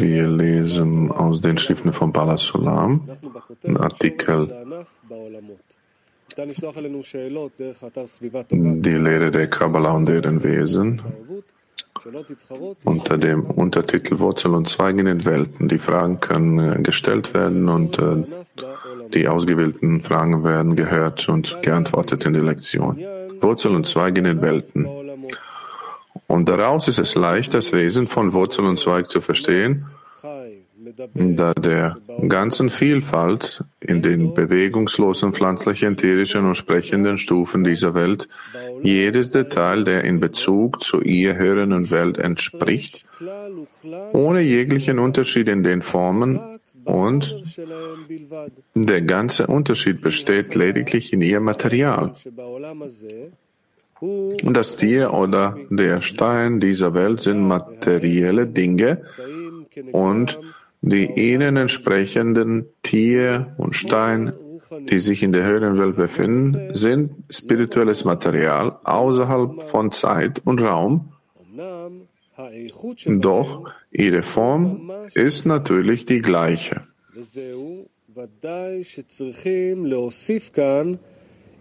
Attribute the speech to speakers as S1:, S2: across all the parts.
S1: Wir lesen aus den Schriften von Bala Sulam, Artikel. Die Lehre der Kabbalah und deren Wesen. unter dem Untertitel Wurzel und Zweig in den Welten. Die Fragen können äh, gestellt werden und äh, die ausgewählten Fragen werden gehört und geantwortet in der Lektion. Wurzel und Zweig in den Welten. Und daraus ist es leicht, das Wesen von Wurzel und Zweig zu verstehen, da der ganzen Vielfalt in den bewegungslosen pflanzlichen, tierischen und sprechenden Stufen dieser Welt jedes Detail der in Bezug zu ihr hörenden Welt entspricht, ohne jeglichen Unterschied in den Formen und der ganze Unterschied besteht lediglich in ihr Material. Das Tier oder der Stein dieser Welt sind materielle Dinge und die ihnen entsprechenden Tier und Stein, die sich in der höheren Welt befinden, sind spirituelles Material außerhalb von Zeit und Raum. Doch ihre Form ist natürlich die gleiche.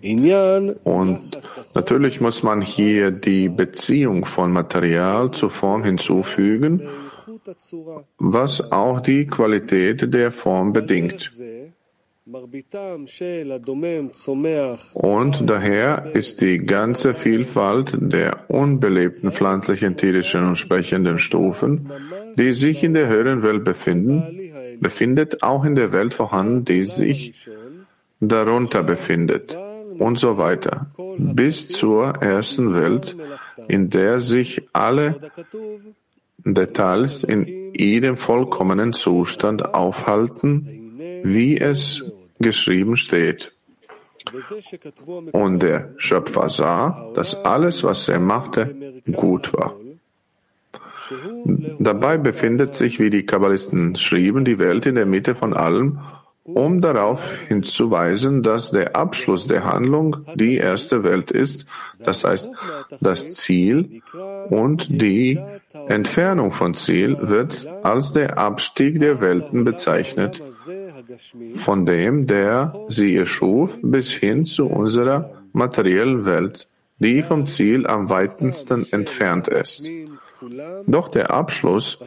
S1: Und natürlich muss man hier die Beziehung von Material zur Form hinzufügen, was auch die Qualität der Form bedingt. Und daher ist die ganze Vielfalt der unbelebten pflanzlichen, tierischen und sprechenden Stufen, die sich in der höheren Welt befinden, befindet auch in der Welt vorhanden, die sich darunter befindet und so weiter, bis zur ersten Welt, in der sich alle Details in ihrem vollkommenen Zustand aufhalten, wie es geschrieben steht. Und der Schöpfer sah, dass alles, was er machte, gut war. Dabei befindet sich, wie die Kabbalisten schrieben, die Welt in der Mitte von allem um darauf hinzuweisen, dass der Abschluss der Handlung die erste Welt ist, das heißt, das Ziel und die Entfernung von Ziel wird als der Abstieg der Welten bezeichnet, von dem, der sie erschuf, bis hin zu unserer materiellen Welt, die vom Ziel am weitesten entfernt ist. Doch der Abschluss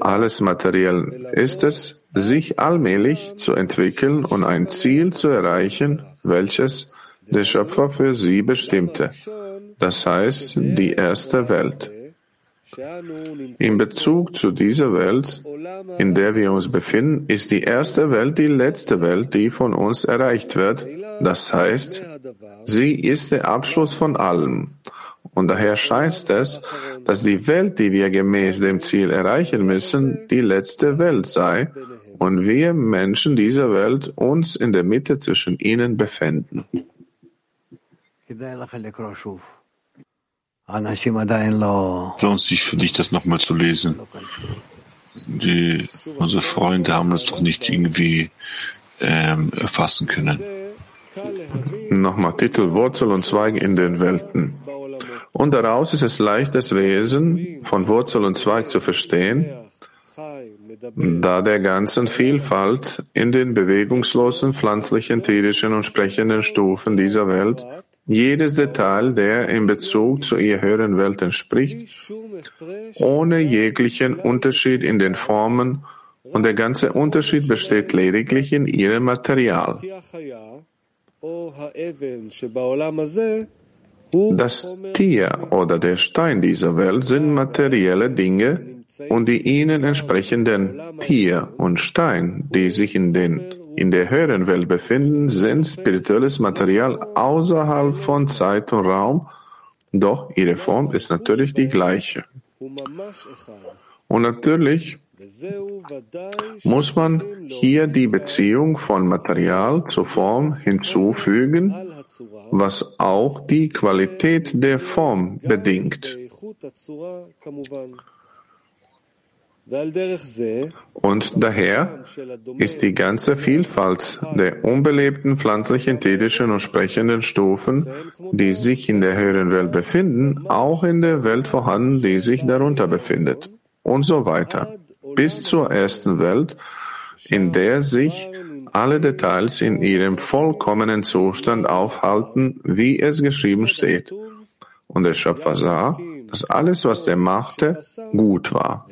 S1: alles Materiellen ist es, sich allmählich zu entwickeln und ein Ziel zu erreichen, welches der Schöpfer für sie bestimmte, das heißt die erste Welt. In Bezug zu dieser Welt, in der wir uns befinden, ist die erste Welt die letzte Welt, die von uns erreicht wird. Das heißt, sie ist der Abschluss von allem. Und daher scheint es, dass die Welt, die wir gemäß dem Ziel erreichen müssen, die letzte Welt sei und wir Menschen dieser Welt uns in der Mitte zwischen ihnen befinden.
S2: Lohnt sich für dich, das nochmal zu lesen. Die, unsere Freunde haben das doch nicht irgendwie ähm, erfassen können.
S1: Nochmal Titel Wurzel und Zweig in den Welten. Und daraus ist es leicht, das Wesen von Wurzel und Zweig zu verstehen, da der ganzen Vielfalt in den bewegungslosen pflanzlichen, tierischen und sprechenden Stufen dieser Welt jedes Detail, der in Bezug zu ihr höheren Welt entspricht, ohne jeglichen Unterschied in den Formen und der ganze Unterschied besteht lediglich in ihrem Material. Das Tier oder der Stein dieser Welt sind materielle Dinge und die ihnen entsprechenden Tier und Stein, die sich in, den, in der höheren Welt befinden, sind spirituelles Material außerhalb von Zeit und Raum, doch ihre Form ist natürlich die gleiche. Und natürlich muss man hier die Beziehung von Material zur Form hinzufügen, was auch die Qualität der Form bedingt. Und daher ist die ganze Vielfalt der unbelebten pflanzlichen, tierischen und sprechenden Stufen, die sich in der höheren Welt befinden, auch in der Welt vorhanden, die sich darunter befindet. Und so weiter. Bis zur ersten Welt, in der sich alle Details in ihrem vollkommenen Zustand aufhalten, wie es geschrieben steht. Und der Schöpfer sah, dass alles, was er machte, gut war.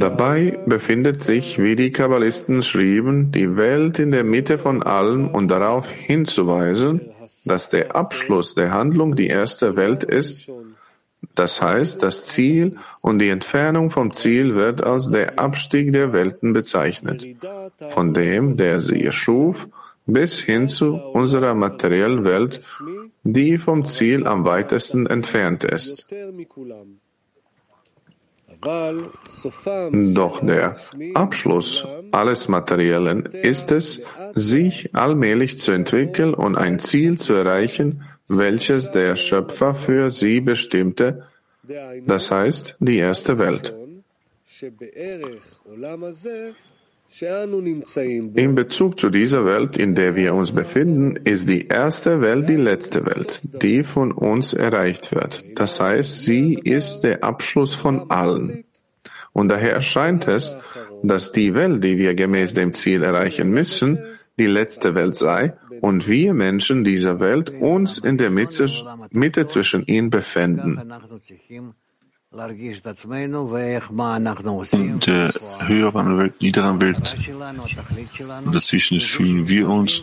S1: Dabei befindet sich, wie die Kabbalisten schrieben, die Welt in der Mitte von allem und darauf hinzuweisen, dass der Abschluss der Handlung die erste Welt ist, das heißt, das Ziel und die Entfernung vom Ziel wird als der Abstieg der Welten bezeichnet, von dem, der sie erschuf, bis hin zu unserer materiellen Welt, die vom Ziel am weitesten entfernt ist. Doch der Abschluss alles Materiellen ist es, sich allmählich zu entwickeln und ein Ziel zu erreichen, welches der Schöpfer für sie bestimmte, das heißt die erste Welt. In Bezug zu dieser Welt, in der wir uns befinden, ist die erste Welt die letzte Welt, die von uns erreicht wird. Das heißt, sie ist der Abschluss von allen. Und daher scheint es, dass die Welt, die wir gemäß dem Ziel erreichen müssen, die letzte Welt sei und wir Menschen dieser Welt uns in der Mitte, Mitte zwischen ihnen befinden.
S2: In der höheren Welt, niederen Welt, dazwischen fühlen wir uns.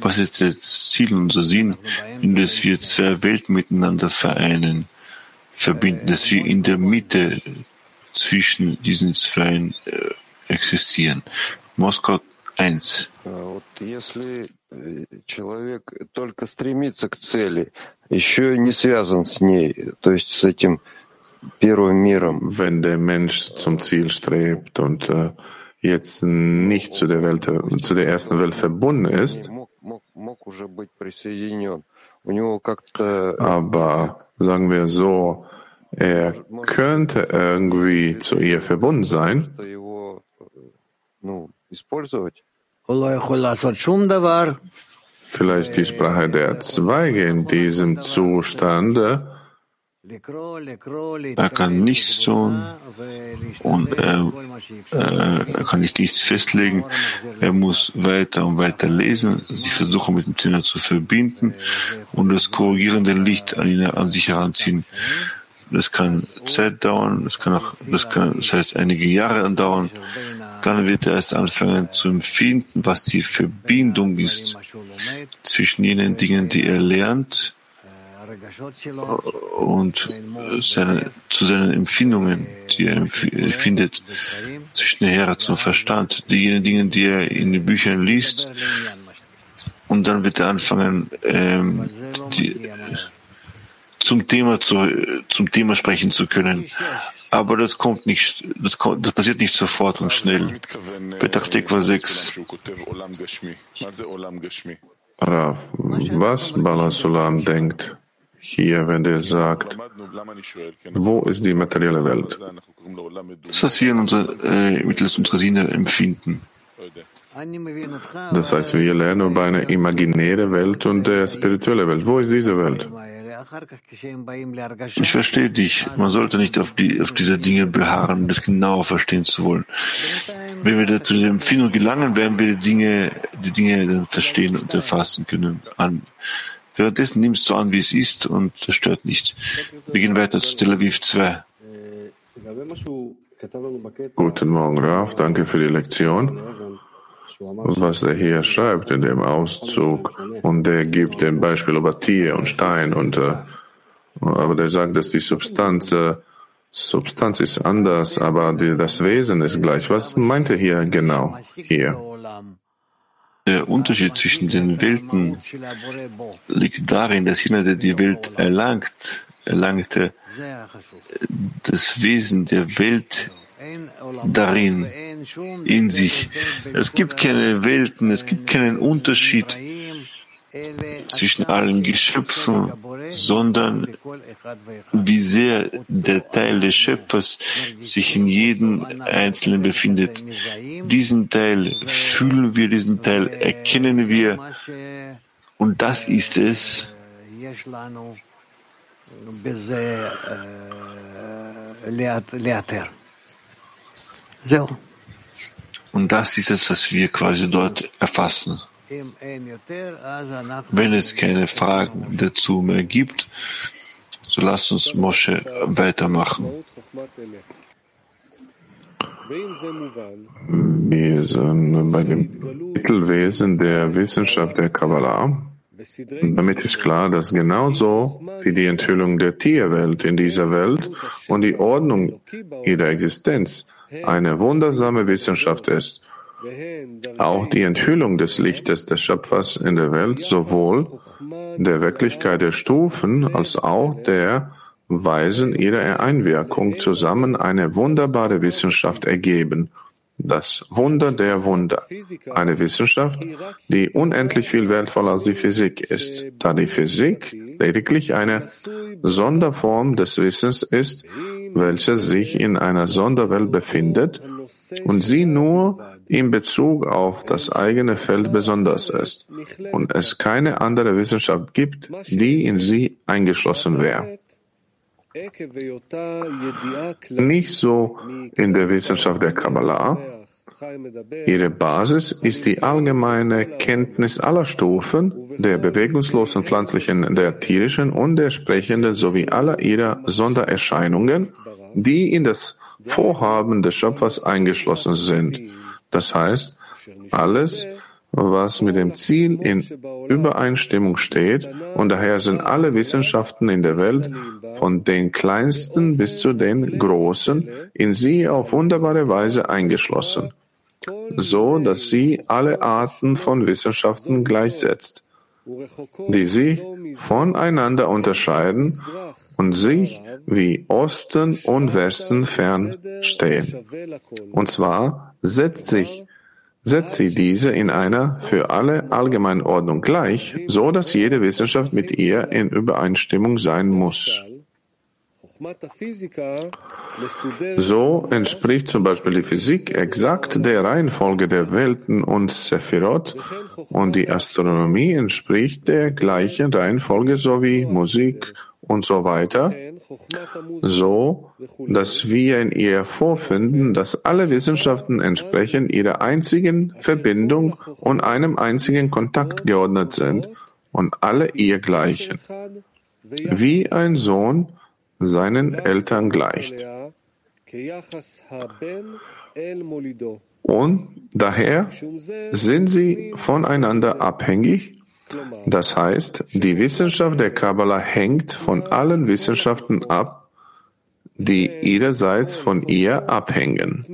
S2: Was ist das Ziel, unser Sinn, in das wir zwei Welten miteinander vereinen, verbinden, dass wir in der Mitte zwischen diesen zwei äh, existieren. Moskau 1.
S3: Если человек только стремится к цели, еще не связан с ней, то есть с этим
S1: wenn der Mensch zum Ziel strebt und äh, jetzt nicht zu der Welt, zu der ersten Welt verbunden ist, aber sagen wir so, er könnte irgendwie zu ihr verbunden sein. Vielleicht die Sprache der Zweige in diesem Zustande
S2: er kann nichts tun und er, er kann nicht nichts festlegen. Er muss weiter und weiter lesen, sich versuchen mit dem Zehner zu verbinden und das korrigierende Licht an, ihn, an sich heranziehen. Das kann Zeit dauern, das kann auch, das kann, das heißt einige Jahre andauern. Dann wird er erst anfangen zu empfinden, was die Verbindung ist zwischen jenen Dingen, die er lernt, und seine, zu seinen Empfindungen, die er empfindet, zwischen Herz und Verstand, diejenigen Dinge, die er in den Büchern liest, und dann wird er anfangen, ähm, die, zum Thema zu, zum Thema sprechen zu können. Aber das kommt nicht, das, kommt, das passiert nicht sofort und schnell. Petachtekwa 6.
S1: Rav, was Balasulam denkt, hier, wenn der sagt, wo ist die materielle Welt?
S2: Das, was wir in unser, äh, mittels unserer Sinne empfinden.
S1: Das heißt, wir lernen über eine imaginäre Welt und eine spirituelle Welt. Wo ist diese Welt?
S2: Ich verstehe dich. Man sollte nicht auf, die, auf diese Dinge beharren, um das genauer verstehen zu wollen. Wenn wir zu der Empfindung gelangen, werden wir die Dinge, die Dinge dann verstehen und erfassen können. An, Währenddessen nimmst du an, wie es ist und das stört nicht. Wir gehen weiter zu Tel Aviv 2.
S1: Guten Morgen, Raf. Danke für die Lektion. Was er hier schreibt in dem Auszug und der gibt ein Beispiel über Tier und Stein und äh, aber der sagt, dass die Substanz äh, Substanz ist anders, aber die, das Wesen ist gleich. Was meint er hier genau hier?
S2: Der Unterschied zwischen den Welten liegt darin, dass jener, der die Welt erlangt, erlangte das Wesen der Welt darin, in sich. Es gibt keine Welten, es gibt keinen Unterschied zwischen allen Geschöpfen sondern wie sehr der Teil des Schöpfers sich in jedem Einzelnen befindet. Diesen Teil fühlen wir, diesen Teil erkennen wir und das ist es, und das ist es, was wir quasi dort erfassen. Wenn es keine Fragen dazu mehr gibt, so lasst uns Mosche weitermachen.
S1: Wir sind bei dem Mittelwesen der Wissenschaft der Kabbalah. Damit ist klar, dass genauso wie die Enthüllung der Tierwelt in dieser Welt und die Ordnung ihrer Existenz eine wundersame Wissenschaft ist, auch die Enthüllung des Lichtes des Schöpfers in der Welt sowohl der Wirklichkeit der Stufen als auch der Weisen ihrer Einwirkung zusammen eine wunderbare Wissenschaft ergeben. Das Wunder der Wunder, eine Wissenschaft, die unendlich viel wertvoller als die Physik ist, da die Physik lediglich eine Sonderform des Wissens ist, welche sich in einer Sonderwelt befindet und sie nur in Bezug auf das eigene Feld besonders ist und es keine andere Wissenschaft gibt, die in sie eingeschlossen wäre. Nicht so in der Wissenschaft der Kabbalah. Ihre Basis ist die allgemeine Kenntnis aller Stufen, der bewegungslosen pflanzlichen, der tierischen und der sprechenden sowie aller ihrer Sondererscheinungen, die in das Vorhaben des Schöpfers eingeschlossen sind. Das heißt, alles, was mit dem Ziel in Übereinstimmung steht, und daher sind alle Wissenschaften in der Welt, von den kleinsten bis zu den großen, in sie auf wunderbare Weise eingeschlossen, so dass sie alle Arten von Wissenschaften gleichsetzt, die sie voneinander unterscheiden und sich wie Osten und Westen fernstehen. Und zwar setzt sich setzt sie diese in einer für alle allgemeinen Ordnung gleich, so dass jede Wissenschaft mit ihr in Übereinstimmung sein muss. So entspricht zum Beispiel die Physik exakt der Reihenfolge der Welten und Sephirot und die Astronomie entspricht der gleichen Reihenfolge sowie Musik und so weiter. So dass wir in ihr vorfinden, dass alle Wissenschaften entsprechend ihrer einzigen Verbindung und einem einzigen Kontakt geordnet sind und alle ihr gleichen, wie ein Sohn seinen Eltern gleicht. Und daher sind sie voneinander abhängig das heißt, die Wissenschaft der Kabbalah hängt von allen Wissenschaften ab, die ihrerseits von ihr abhängen.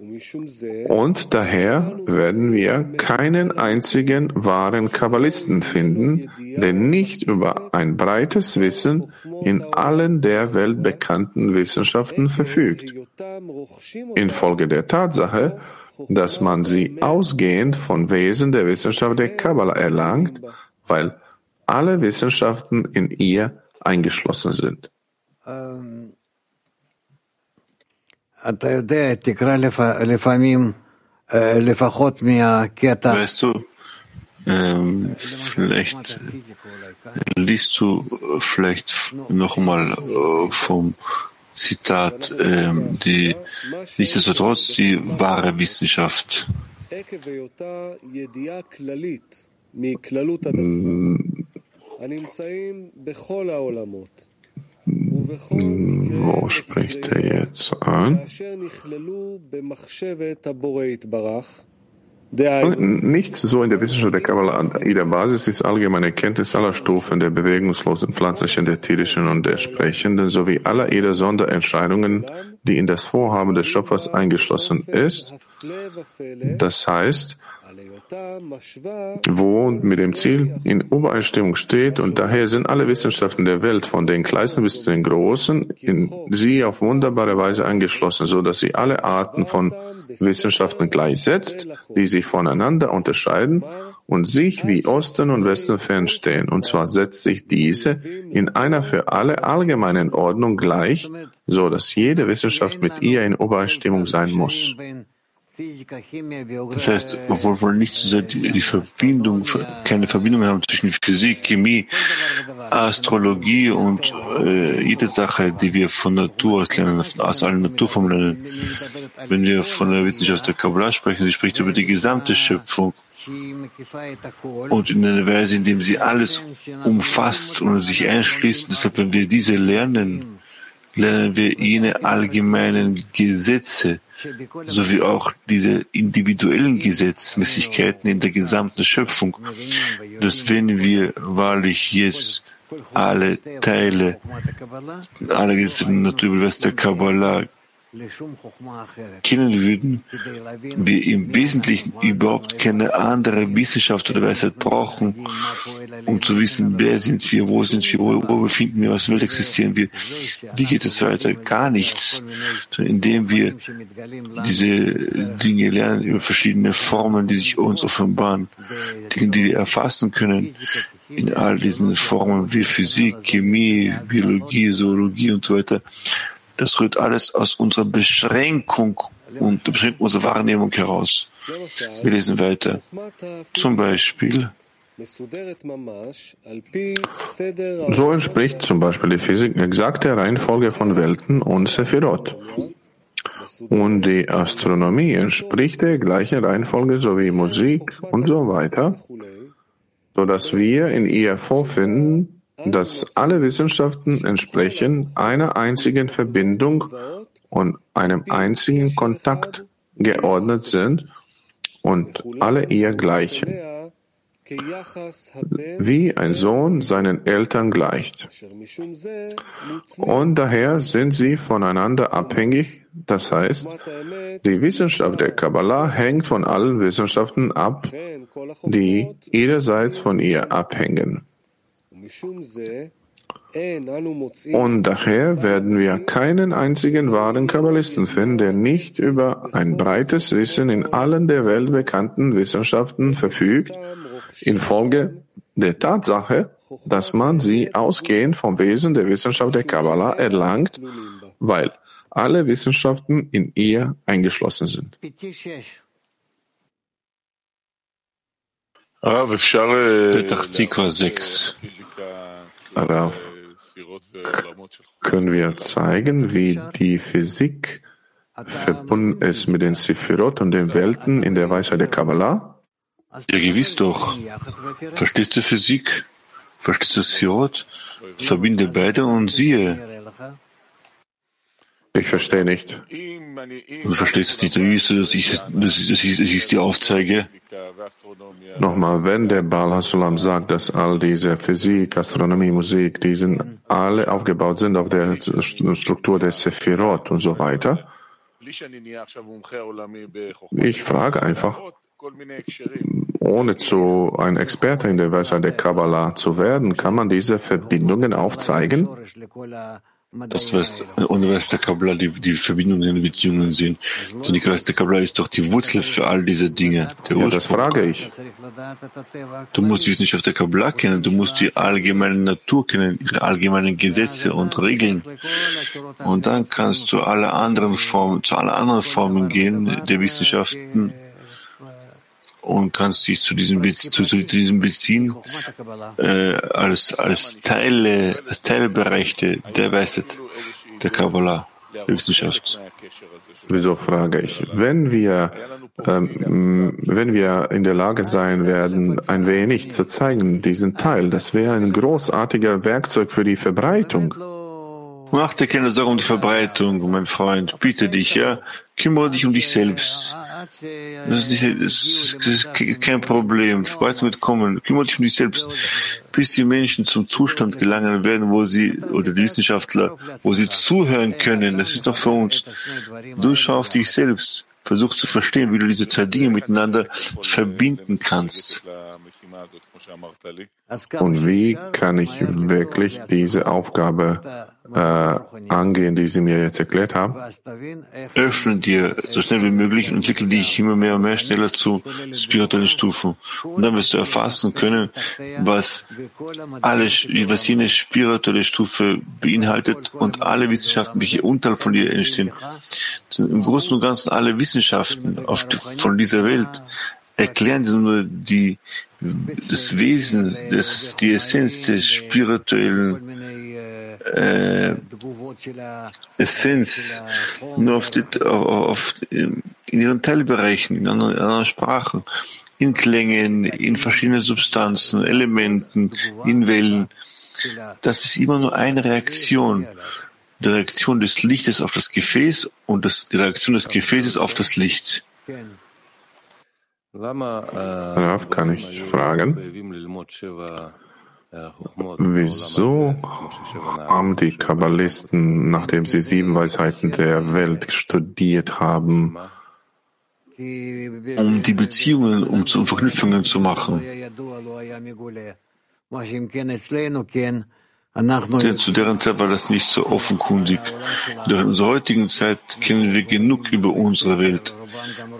S1: Und daher werden wir keinen einzigen wahren Kabbalisten finden, der nicht über ein breites Wissen in allen der Welt bekannten Wissenschaften verfügt. Infolge der Tatsache, dass man sie ausgehend von Wesen der Wissenschaft der Kabbalah erlangt, weil alle Wissenschaften in ihr eingeschlossen sind.
S2: Weißt du, ähm, vielleicht liest du vielleicht nochmal äh, vom Zitat, äh, die nichtsdestotrotz die wahre Wissenschaft.
S1: Wo spricht er jetzt an? Nichts so in der Wissenschaft der Kabbalah an ihrer Basis ist allgemeine Kenntnis aller Stufen der bewegungslosen pflanzlichen, der tierischen und der sprechenden sowie aller ihrer Sonderentscheidungen, die in das Vorhaben des Schöpfers eingeschlossen ist. Das heißt, wo mit dem Ziel in Übereinstimmung steht und daher sind alle Wissenschaften der Welt von den kleinsten bis zu den großen in sie auf wunderbare Weise eingeschlossen, so dass sie alle Arten von Wissenschaften gleichsetzt, die sich voneinander unterscheiden und sich wie Osten und Westen fernstehen. Und zwar setzt sich diese in einer für alle allgemeinen Ordnung gleich, so dass jede Wissenschaft mit ihr in Übereinstimmung sein muss.
S2: Das heißt, obwohl wir nicht so sehr die Verbindung, keine Verbindung haben zwischen Physik, Chemie, Astrologie und äh, jede Sache, die wir von Natur aus lernen, aus allen Naturformen lernen. Wenn wir von der Wissenschaft der Kabbalah sprechen, sie spricht über die gesamte Schöpfung und in einer Weise, in dem sie alles umfasst und sich einschließt. Und deshalb, wenn wir diese lernen, lernen wir jene allgemeinen Gesetze, sowie auch diese individuellen Gesetzmäßigkeiten in der gesamten Schöpfung, dass wenn wir wahrlich jetzt alle Teile, alle Gesetze Natur der Kabbalah kennen würden, wir im Wesentlichen überhaupt keine andere Wissenschaft oder Weisheit brauchen, um zu wissen, wer sind wir, wo sind wir, wo, wo befinden wir, was Welt existieren wir, wie geht es weiter? Gar nichts, indem wir diese Dinge lernen über verschiedene Formen, die sich uns offenbaren, Dinge, die wir erfassen können, in all diesen Formen wie Physik, Chemie, Biologie, Zoologie und so weiter. Das rührt alles aus unserer Beschränkung und der Beschränkung unserer Wahrnehmung heraus. Wir lesen weiter. Zum Beispiel.
S1: So entspricht zum Beispiel die Physik exakt der Reihenfolge von Welten und Sephirot. Und die Astronomie entspricht der gleichen Reihenfolge sowie Musik und so weiter, so dass wir in ihr vorfinden, dass alle Wissenschaften entsprechend einer einzigen Verbindung und einem einzigen Kontakt geordnet sind und alle ihr gleichen, wie ein Sohn seinen Eltern gleicht. Und daher sind sie voneinander abhängig, das heißt, die Wissenschaft der Kabbalah hängt von allen Wissenschaften ab, die ihrerseits von ihr abhängen. Und daher werden wir keinen einzigen wahren Kabbalisten finden, der nicht über ein breites Wissen in allen der Welt bekannten Wissenschaften verfügt, infolge der Tatsache, dass man sie ausgehend vom Wesen der Wissenschaft der Kabbalah erlangt, weil alle Wissenschaften in ihr eingeschlossen sind.
S2: Petach Tikva 6.
S1: Rav, können wir zeigen, wie die Physik verbunden ist mit den Sephirot und den Welten in der Weisheit der Kabbalah?
S2: Ja, gewiss doch. Verstehst du Physik? Verstehst du Sephirot? Verbinde beide und siehe.
S1: Ich verstehe nicht.
S2: Du verstehst es nicht. Wie ist das ist die Aufzeige?
S1: Nochmal, wenn der Baal Hasulam sagt, dass all diese Physik, Astronomie, Musik, die sind alle aufgebaut sind auf der Struktur der Sephirot und so weiter, ich frage einfach, ohne zu ein Experte in der Weisheit der Kabbalah zu werden, kann man diese Verbindungen aufzeigen?
S2: Das was ohne Weis der Kabbalah die, die Verbindungen in Beziehungen sehen. Denn die Weis der Kabbalah ist doch die Wurzel für all diese Dinge.
S1: ja, das frage ich.
S2: Du musst die Wissenschaft der Kabbalah kennen, du musst die allgemeine Natur kennen, ihre allgemeinen Gesetze und Regeln. Und dann kannst du alle anderen Formen, zu allen anderen Formen gehen der Wissenschaften und kannst dich zu diesem, zu, zu diesem beziehen äh, als, als Teile, Teilbereiche der Weisheit der Kabbalah, der Wissenschaft.
S1: Wieso frage ich? Wenn wir, ähm, wenn wir in der Lage sein werden, ein wenig zu zeigen, diesen Teil, das wäre ein großartiger Werkzeug für die Verbreitung.
S2: Mach dir keine Sorgen um die Verbreitung, mein Freund. Bitte dich, ja. Kümmere dich um dich selbst. Das ist, das ist kein Problem. Weißt mitkommen. Kümmere dich um dich selbst. Bis die Menschen zum Zustand gelangen werden, wo sie, oder die Wissenschaftler, wo sie zuhören können. Das ist doch für uns. Du schau auf dich selbst. Versuch zu verstehen, wie du diese zwei Dinge miteinander verbinden kannst.
S1: Und wie kann ich wirklich diese Aufgabe äh, angehen, die Sie mir jetzt erklärt haben?
S2: Öffne dir so schnell wie möglich und entwickle dich immer mehr und mehr schneller zu spirituellen Stufen. Und dann wirst du erfassen können, was alles, was jene spirituelle Stufe beinhaltet und alle Wissenschaften, welche unterhalb von dir entstehen. Im Großen und Ganzen alle Wissenschaften auf, von dieser Welt erklären dir nur die, das Wesen, das, die Essenz des spirituellen äh, Essenz nur auf, die, auf, in ihren Teilbereichen, in anderen, in anderen Sprachen, in Klängen, in verschiedenen Substanzen, Elementen, in Wellen. Das ist immer nur eine Reaktion. Die Reaktion des Lichtes auf das Gefäß und das, die Reaktion des Gefäßes auf das Licht.
S1: Darauf kann ich fragen, wieso haben die Kabbalisten, nachdem sie sieben Weisheiten der Welt studiert haben,
S2: um die Beziehungen, um zu Verknüpfungen zu machen, denn zu deren Zeit war das nicht so offenkundig. Doch in unserer heutigen Zeit kennen wir genug über unsere Welt.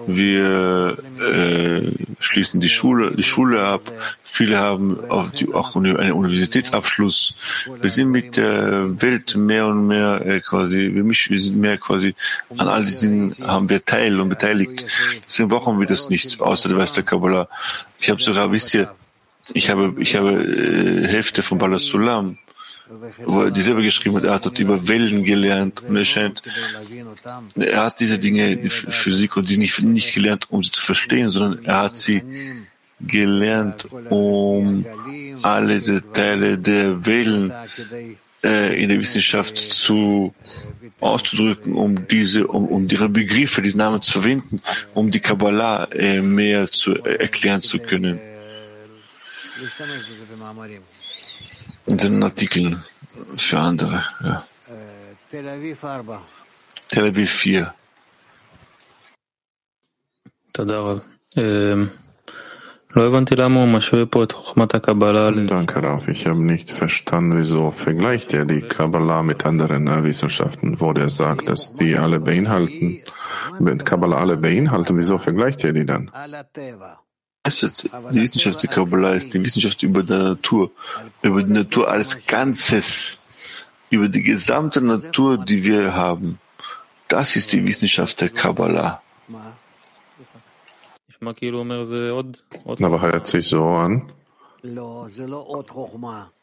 S2: Wir äh, schließen die Schule, die Schule ab. Viele haben auch, die, auch einen Universitätsabschluss. Wir sind mit der Welt mehr und mehr äh, quasi, wir, mich, wir sind mehr quasi an all diesen haben wir teil und beteiligt. Deswegen brauchen wir das nicht, außer der Weiß der Kabbalah. Ich habe sogar, wisst ihr, ich habe, ich habe äh, Hälfte von Balas Sulam wo er selber geschrieben hat, er hat dort über Wellen gelernt und er scheint, er hat diese Dinge, die Physik und die nicht, nicht gelernt, um sie zu verstehen, sondern er hat sie gelernt, um alle Teile der Wellen äh, in der Wissenschaft zu auszudrücken, um diese, um, um ihre Begriffe, diese Namen zu verwenden, um die Kabbalah äh, mehr zu äh, erklären zu können den Artikeln für andere. Ja. Tel Aviv 4.
S1: Danke, Raf. Ich habe nicht verstanden, wieso vergleicht er die Kabbalah mit anderen Wissenschaften, wo der sagt, dass die alle beinhalten, wenn Kabbalah alle beinhalten, wieso vergleicht er die dann?
S2: Die Wissenschaft der Kabbalah ist die Wissenschaft über die Natur, über die Natur als Ganzes, über die gesamte Natur, die wir haben. Das ist die Wissenschaft der Kabbalah.
S1: Aber hört sich so an,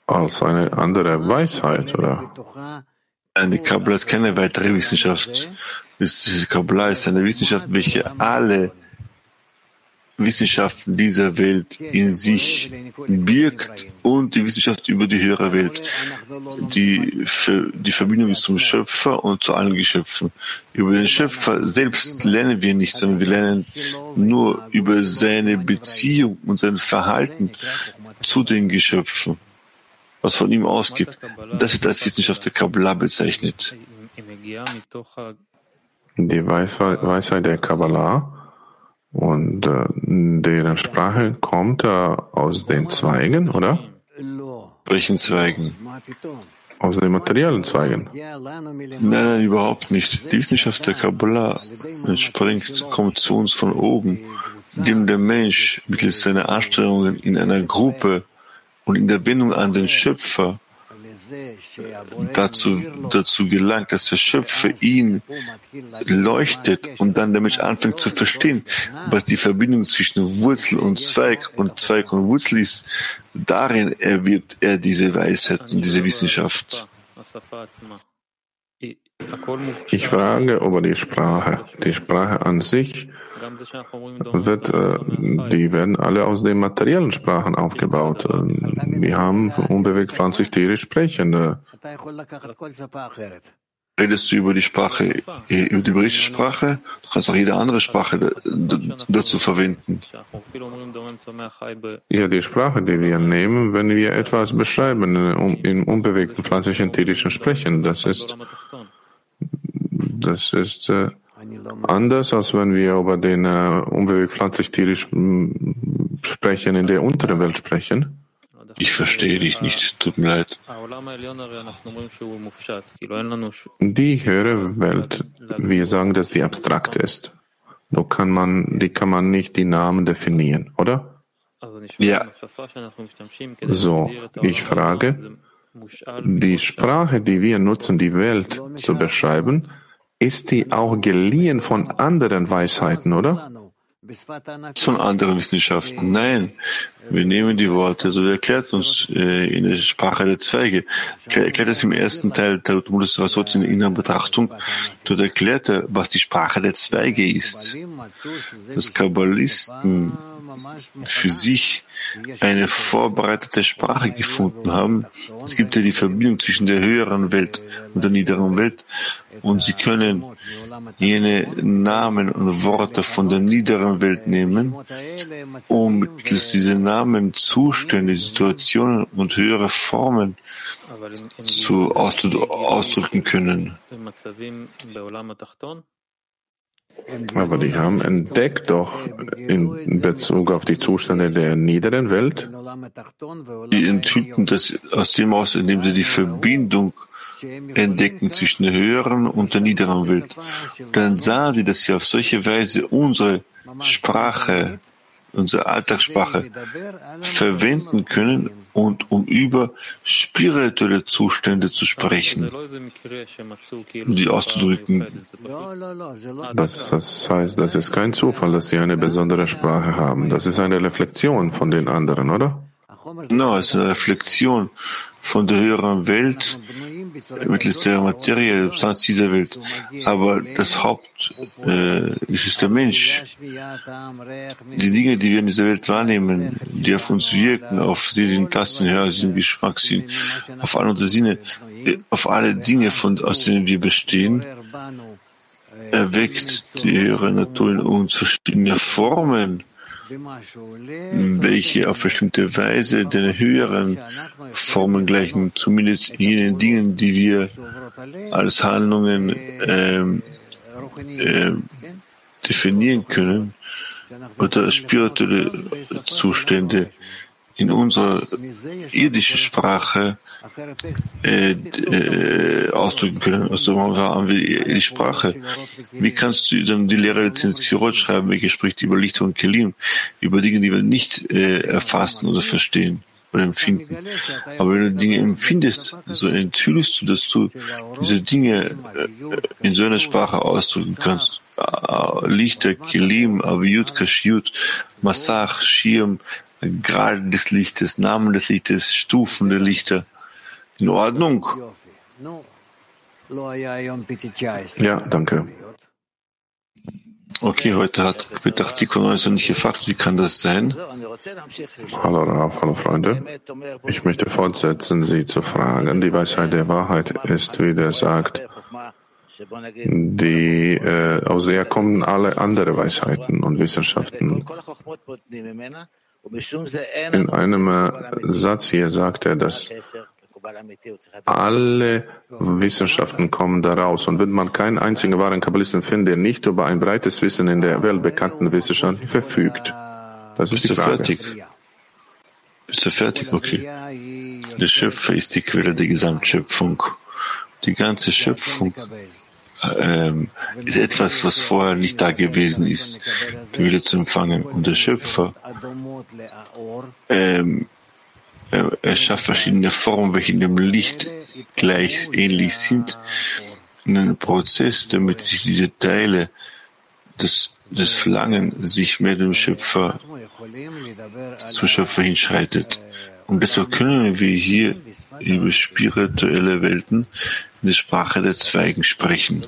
S1: als eine andere Weisheit, oder?
S2: Die Kabbalah ist keine weitere Wissenschaft. Die Kabbalah ist eine Wissenschaft, welche alle Wissenschaften dieser Welt in sich birgt und die Wissenschaft über die höhere Welt, die, die Verbindung zum Schöpfer und zu allen Geschöpfen. Über den Schöpfer selbst lernen wir nicht, sondern wir lernen nur über seine Beziehung und sein Verhalten zu den Geschöpfen, was von ihm ausgeht. Das wird als Wissenschaft der Kabbalah bezeichnet.
S1: Die Weisheit der Kabbalah und äh, deren Sprache kommt äh, aus den Zweigen, oder?
S2: Welchen Zweigen?
S1: Aus den materiellen Zweigen.
S2: Nein, nein, überhaupt nicht. Die Wissenschaft der Kabbalah entspringt, kommt zu uns von oben, indem der Mensch mittels seiner Anstrengungen in einer Gruppe und in der Bindung an den Schöpfer dazu, dazu gelangt, dass der Schöpfer ihn leuchtet und dann der Mensch anfängt zu verstehen, was die Verbindung zwischen Wurzel und Zweig und Zweig und Wurzel ist. Darin erwirbt er diese Weisheit und diese Wissenschaft.
S1: Ich frage über die Sprache. Die Sprache an sich wird, äh, die werden alle aus den materiellen Sprachen aufgebaut. Wir haben unbewegt pflanzlich tierisch sprechende.
S2: Redest du über die Sprache, über die hebräische Sprache? Du kannst auch jede andere Sprache dazu verwenden.
S1: Ja, die Sprache, die wir nehmen, wenn wir etwas beschreiben in unbewegten pflanzlichen tierischen Sprechen, das ist, das ist äh, anders, als wenn wir über den äh, unbewegt pflanzlich-tierisch sprechen, in der unteren Welt sprechen?
S2: Ich verstehe dich nicht, tut mir leid.
S1: Die höhere Welt, wir sagen, dass die abstrakt ist. Nur kann man, die kann man nicht die Namen definieren, oder?
S2: Ja.
S1: So, ich frage, die Sprache, die wir nutzen, die Welt zu beschreiben, ist die auch geliehen von anderen Weisheiten, oder?
S2: Von anderen Wissenschaften. Nein, wir nehmen die Worte, so erklärt uns äh, in der Sprache der Zweige. Er erklärt es im ersten Teil der Talmudus Rasot in der inneren Betrachtung. Dort erklärt er, was die Sprache der Zweige ist. Dass Kabbalisten für sich eine vorbereitete Sprache gefunden haben. Es gibt ja die Verbindung zwischen der höheren Welt und der niederen Welt und sie können jene Namen und Worte von der niederen Welt nehmen, um mittels dieser Namen Zustände, Situationen und höhere Formen zu ausdrücken können.
S1: Aber die haben entdeckt doch in Bezug auf die Zustände der niederen Welt.
S2: Die enthüllten das aus dem aus, indem sie die Verbindung entdecken zwischen der höheren und der niederen Welt. Dann sahen sie, dass sie auf solche Weise unsere Sprache, unsere Alltagssprache verwenden können und um über spirituelle Zustände zu sprechen, die auszudrücken.
S1: Das, das heißt, das ist kein Zufall, dass sie eine besondere Sprache haben. Das ist eine Reflexion von den anderen, oder?
S2: No, es ist eine Reflexion von der höheren Welt mittels der Materie, der Substanz dieser Welt. Aber das Haupt äh, ist der Mensch. Die Dinge, die wir in dieser Welt wahrnehmen, die auf uns wirken, auf Sehen, Tasten, Hörsinn, Geschmackssinn, auf alle unsere Sinne, auf alle Dinge, von, aus denen wir bestehen, erweckt die höhere Natur in uns verschiedene Formen welche auf bestimmte Weise den höheren Formen gleichen, zumindest jenen Dingen, die wir als Handlungen ähm, äh, definieren können, oder spirituelle Zustände, in unserer irdischen Sprache äh, äh, ausdrücken können. Also haben wir die Sprache. Wie kannst du dann die Lehrerlizenz Sirot schreiben, welche spricht über Licht und Kelim, über Dinge, die wir nicht äh, erfassen oder verstehen? oder empfinden. Aber wenn du Dinge empfindest, so enthüllst du, dass du diese Dinge äh, in so einer Sprache ausdrücken kannst. Lichter, Kelim, Aviyut, Kashiut, Massach, Schirm, Grad des Lichtes, Namen des Lichtes, Stufen der Lichter. In Ordnung?
S1: Ja, danke.
S2: Okay, heute hat Petachtikon uns nicht gefragt, wie kann das sein?
S1: Hallo Raf, hallo Freunde. Ich möchte fortsetzen, Sie zu fragen. Die Weisheit der Wahrheit ist, wie der sagt, die äh, aus der kommen alle andere Weisheiten und Wissenschaften. In einem äh, Satz hier sagt er, dass alle Wissenschaften kommen daraus. Und wenn man keinen einzigen wahren Kabbalisten findet, der nicht über ein breites Wissen in der Welt bekannten Wissenschaften verfügt. Das ist
S2: Bist
S1: die Frage.
S2: fertig? Bist du fertig? Okay. Der Schöpfer ist die Quelle der Gesamtschöpfung. Die ganze Schöpfung ähm, ist etwas, was vorher nicht da gewesen ist, Wille zu empfangen. Und der Schöpfer ähm, er, er schafft verschiedene Formen, welche dem Licht gleich ähnlich sind, in einem Prozess, damit sich diese Teile des, des Verlangen sich mehr dem Schöpfer, zum Schöpfer hinschreitet. Und deshalb können wir hier über spirituelle Welten der Sprache der Zweigen sprechen.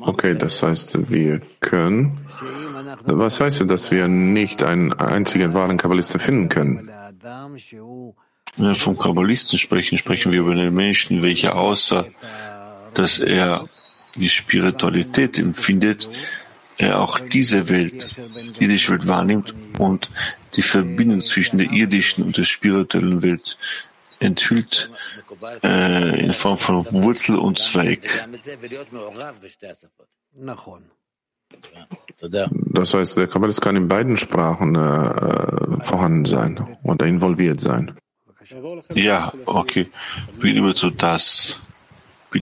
S1: Okay, das heißt, wir können. Was heißt das, dass wir nicht einen einzigen wahren Kabbalisten finden können?
S2: Wenn wir vom Kabbalisten sprechen, sprechen wir über einen Menschen, welcher außer, dass er die Spiritualität empfindet, er auch diese Welt, die irdische Welt wahrnimmt und die Verbindung zwischen der irdischen und der spirituellen Welt enthüllt äh, in Form von Wurzel und Zweig.
S1: Das heißt, der Kabbalist kann in beiden Sprachen äh, vorhanden sein oder involviert sein.
S2: Ja, okay. Wir gehen über zu das.